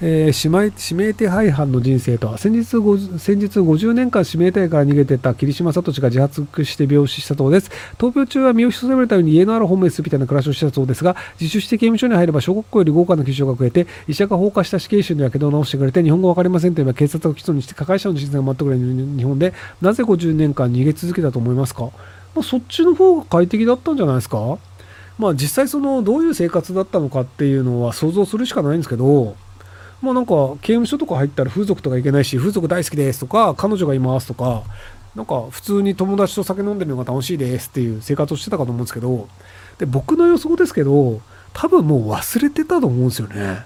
えー、指名手配犯の人生とは先日先日50年間指名手配から逃げてた桐島聡が自発して病死したそうです。闘病中は身を潜めるために家のあるホームレスみたいな暮らしをしたそうですが自首して刑務所に入れば小学校より豪華な記事が増えて医者が放火した死刑囚のやけどを治してくれて日本語わかりませんと言えば警察を起訴にして加害者の人生が待ってくれる日本でなぜ50年間逃げ続けたと思いますか、まあ、そっちの方が快適だったんじゃないですか？まあ実際そのどういう生活だったのかっていうのは想像するしかないんですけどまあなんか刑務所とか入ったら風俗とか行けないし風俗大好きですとか彼女がいますとかなんか普通に友達と酒飲んでるのが楽しいですっていう生活をしてたかと思うんですけどで僕の予想ですけど多分もう忘れてたと思うんですよね。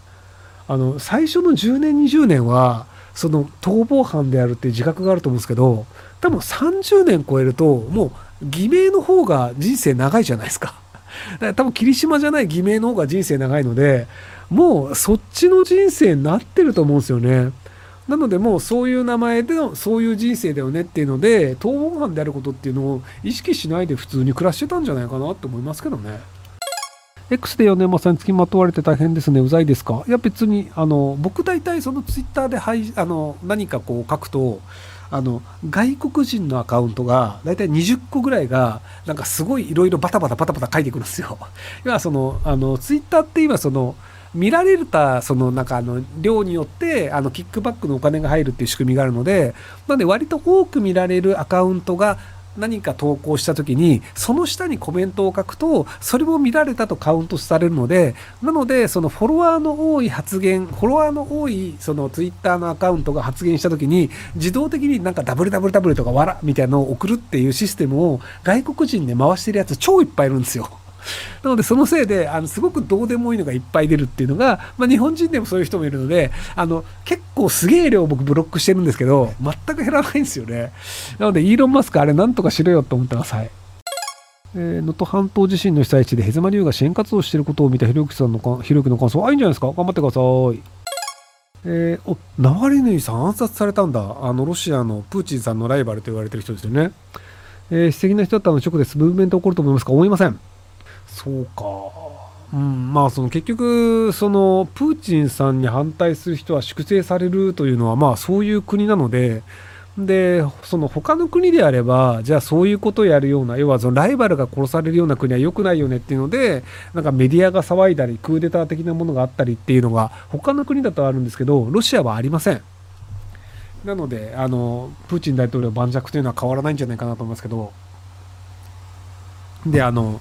あの最初の10年20年はその逃亡犯であるっていう自覚があると思うんですけど多分30年超えるともう偽名の方が人生長いじゃないですか。だから多分霧島じゃない偽名の方が人生長いのでもうそっちの人生になってると思うんですよね。なのでもうそういう名前でのそういう人生だよねっていうので逃亡犯であることっていうのを意識しないで普通に暮らしてたんじゃないかなと思いますけどね。X で4年さんにつきまとわれて大変ですね、うざいですか？いや別にあの僕大体そのツイッターではいあの何かこう書くとあの外国人のアカウントが大体20個ぐらいがなんかすごいいろいろバタバタバタバタ書いてくるんですよ。要はそのあのツイッターって今その見られたそのなんかあの量によってあのキックバックのお金が入るっていう仕組みがあるのでなので割と多く見られるアカウントが何か投稿した時にその下にコメントを書くとそれも見られたとカウントされるのでなのでそのフォロワーの多い発言フォロワーの多いそのツイッターのアカウントが発言した時に自動的になんか WWW とかわらみたいなのを送るっていうシステムを外国人で回してるやつ超いっぱいいるんですよ。なので、そのせいで、あの、すごくどうでもいいのがいっぱい出るっていうのが、まあ、日本人でもそういう人もいるので、あの、結構すげえ量僕ブロックしてるんですけど、全く減らないんですよね。なので、イーロン・マスクあれなんとかしろよと思ってます。はい。えー、能登半島地震の被災地でヘズマリュウが支援活動していることを見たひろゆきさんの、ひろゆきの感想、あ、いいんじゃないですか？頑張ってください。えー、お、ナワリヌイさん暗殺されたんだ。あの、ロシアのプーチンさんのライバルと言われてる人ですよね。えー、素敵な人だったの直です。ムーブメント起こると思いますか？思いません。そうか。うん、まあその結局そのプーチンさんに反対する人は粛清されるというのはまあそういう国なのででその他の国であればじゃあそういうことをやるような要はそのライバルが殺されるような国は良くないよねっていうのでなんかメディアが騒いだりクーデター的なものがあったりっていうのが他の国だとあるんですけどロシアはありません。なのであのプーチン大統領盤石というのは変わらないんじゃないかなと思いますけどであの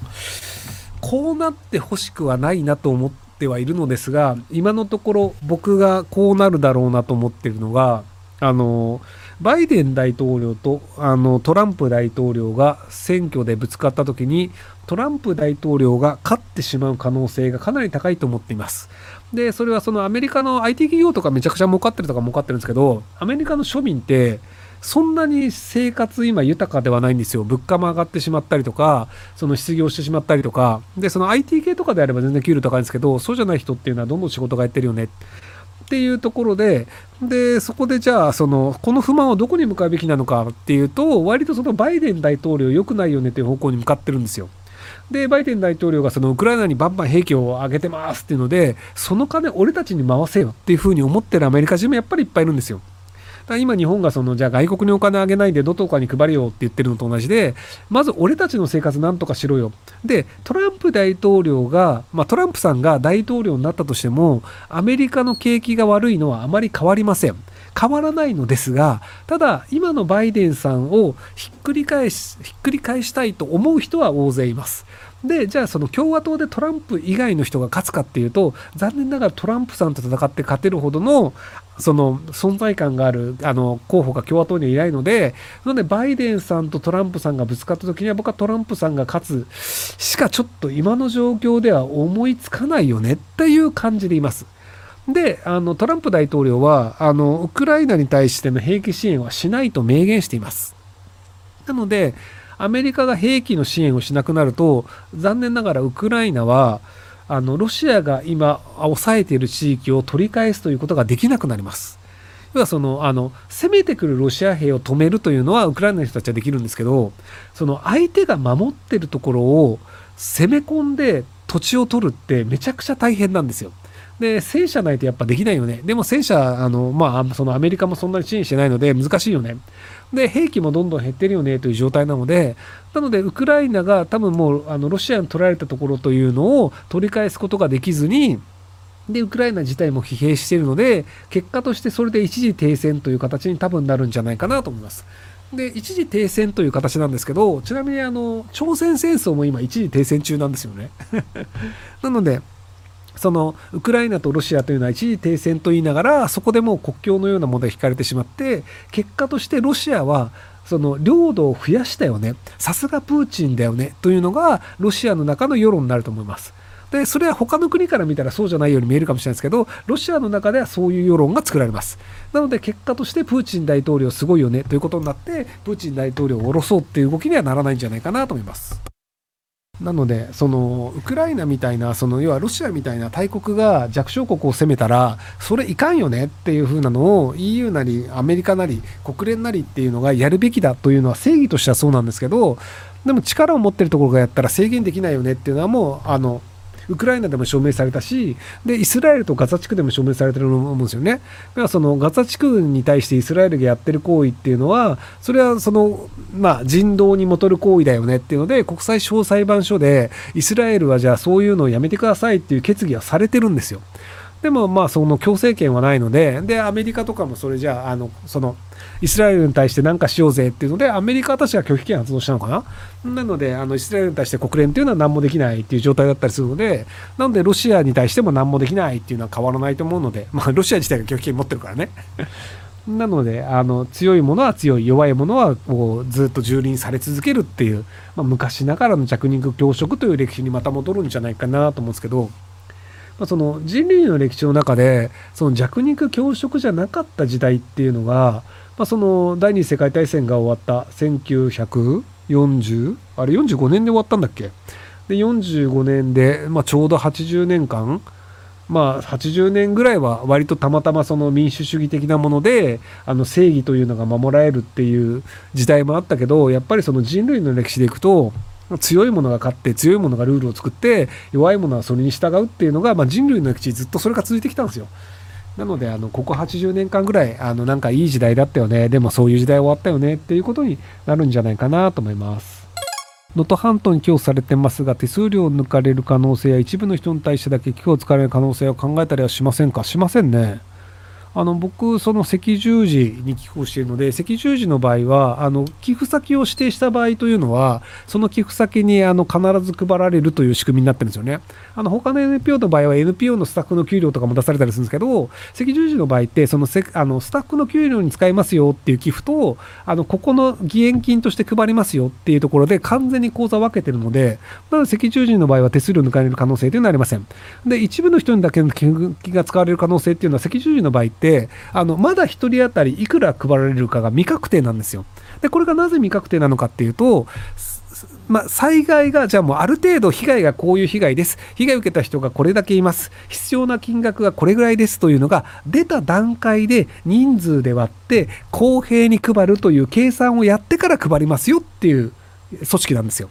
こうなってほしくはないなと思ってはいるのですが今のところ僕がこうなるだろうなと思ってるのがあのバイデン大統領とあのトランプ大統領が選挙でぶつかった時にトランプ大統領が勝ってしまう可能性がかなり高いと思っています。でそれはそのアメリカの IT 企業とかめちゃくちゃ儲かってるとか儲かってるんですけどアメリカの庶民ってそんなに生活今豊かではないんですよ。物価も上がってしまったりとか、その失業してしまったりとか、で、その IT 系とかであれば全然給料高いんですけど、そうじゃない人っていうのはどんどん仕事がやってるよね。っていうところで、で、そこでじゃあ、その、この不満をどこに向かうべきなのかっていうと、割とそのバイデン大統領良くないよねっていう方向に向かってるんですよ。で、バイデン大統領がそのウクライナにバンバン兵器を上げてますっていうので、その金俺たちに回せよっていうふうに思ってるアメリカ人もやっぱりいっぱいいるんですよ。今日本がそのじゃあ外国にお金あげないでどこかに配るよって言ってるのと同じでまず俺たちの生活なんとかしろよ。でトランプ大統領が、まあ、トランプさんが大統領になったとしてもアメリカの景気が悪いのはあまり変わりません。変わらないのですがただ今のバイデンさんをひっくり返しひっくり返したいと思う人は大勢います。でじゃあその共和党でトランプ以外の人が勝つかっていうと残念ながらトランプさんと戦って勝てるほどのその存在感があるあの候補が共和党にはいないのでなのでバイデンさんとトランプさんがぶつかった時には僕はトランプさんが勝つしかちょっと今の状況では思いつかないよねっていう感じでいます。であのトランプ大統領はあのウクライナに対しての兵器支援はしないと明言しています。なのでアメリカが兵器の支援をしなくなると残念ながらウクライナはあのロシアが今抑えている地域を取り返すということができなくなります。要はそのあの攻めてくるロシア兵を止めるというのはウクライナの人たちはできるんですけどその相手が守ってるところを攻め込んで土地を取るってめちゃくちゃ大変なんですよ。で、戦車ないとやっぱできないよね。でも戦車、あの、まあ、そのアメリカもそんなに支援してないので難しいよね。で、兵器もどんどん減ってるよねという状態なので、なので、ウクライナが多分もう、あの、ロシアに取られたところというのを取り返すことができずに、で、ウクライナ自体も疲弊しているので、結果としてそれで一時停戦という形に多分なるんじゃないかなと思います。で、一時停戦という形なんですけど、ちなみにあの、朝鮮戦争も今一時停戦中なんですよね。なので、そのウクライナとロシアというのは一時停戦と言いながらそこでもう国境のようなものが引かれてしまって結果としてロシアはその領土を増やしたよね。さすがプーチンだよね。というのがロシアの中の世論になると思います。でそれは他の国から見たらそうじゃないように見えるかもしれないですけどロシアの中ではそういう世論が作られます。なので結果としてプーチン大統領すごいよね。ということになってプーチン大統領を下ろそうっていう動きにはならないんじゃないかなと思います。なので、そのウクライナみたいな、その要はロシアみたいな大国が弱小国を攻めたら、それいかんよねっていう風なのを EU なりアメリカなり国連なりっていうのがやるべきだというのは正義としてはそうなんですけど、でも力を持ってるところがやったら制限できないよねっていうのはもう、あの、ウクライナでも証明されたし、で、イスラエルとガザ地区でも証明されてると思うんですよね。だからそのガザ地区に対してイスラエルがやってる行為っていうのは、それはその、まあ、人道にもとる行為だよねっていうので、国際司法裁判所で、イスラエルはじゃあそういうのをやめてくださいっていう決議はされてるんですよ。でもまあその強制権はないので、で、アメリカとかもそれじゃあ、あの、その、イスラエルに対して何かしようぜっていうので、アメリカは確か拒否権発動したのかな？なので、あの、イスラエルに対して国連っていうのは何もできないっていう状態だったりするので、なので、ロシアに対しても何もできないっていうのは変わらないと思うので、まあ、ロシア自体が拒否権持ってるからね。なので、あの、強いものは強い、弱いものはこうずっと蹂躙され続けるっていう、まあ、昔ながらの弱肉強食という歴史にまた戻るんじゃないかなと思うんですけど、まあ、その人類の歴史の中でその弱肉強食じゃなかった時代っていうのが、まあ、その第二次世界大戦が終わった1940あれ45年で終わったんだっけ？で45年で、まあ、ちょうど80年間まあ、80年ぐらいは割とたまたまその民主主義的なものであの正義というのが守られるっていう時代もあったけどやっぱりその人類の歴史でいくと強いものが勝って強いものがルールを作って弱いものはそれに従うっていうのが、まあ、人類の歴史ずっとそれが続いてきたんですよ。なのであのここ80年間ぐらいあのなんかいい時代だったよねでもそういう時代終わったよねっていうことになるんじゃないかなと思います。能登半島に寄付されてますが手数料を抜かれる可能性や一部の人に対してだけ寄付を使われる可能性を考えたりはしませんか？しませんね。あの僕、その赤十字に寄付をしているので、赤十字の場合は、あの寄付先を指定した場合というのは、その寄付先にあの必ず配られるという仕組みになってるんですよね。あの他の NPO の場合は NPO のスタッフの給料とかも出されたりするんですけど、赤十字の場合って、そのせあのスタッフの給料に使いますよっていう寄付と、あのここの義援金として配りますよっていうところで完全に口座を分けてるので、まだ赤十字の場合は手数料抜かれる可能性というのはありません。で、一部の人にだけの寄付が使われる可能性っていうのは赤十字の場合って、あのまだ1人当たりいくら配られるかが未確定なんですよ。で、これがなぜ未確定なのかっていうと、まあ、災害が、じゃあもうある程度被害がこういう被害です。被害を受けた人がこれだけいます。必要な金額がこれぐらいですというのが出た段階で人数で割って公平に配るという計算をやってから配りますよっていう組織なんですよ。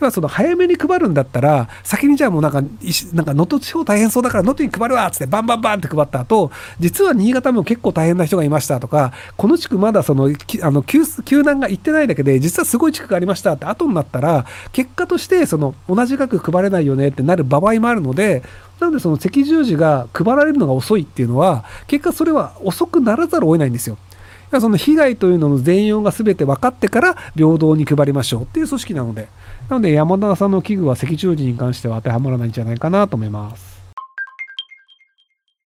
要はその早めに配るんだったら、先にじゃあもうなんか、能登地方大変そうだから能登に配るわっつってバンバンバンって配った後、実は新潟も結構大変な人がいましたとか、この地区まだその、あの救、救難が行ってないだけで、実はすごい地区がありましたって後になったら、結果としてその同じ額配れないよねってなる場合もあるので、なのでその赤十字が配られるのが遅いっていうのは、結果それは遅くならざるを得ないんですよ。その被害というのの全容が全て分かってから平等に配りましょうっていう組織なので、なので山田さんの危惧は赤十字に関しては当てはまらないんじゃないかなと思います。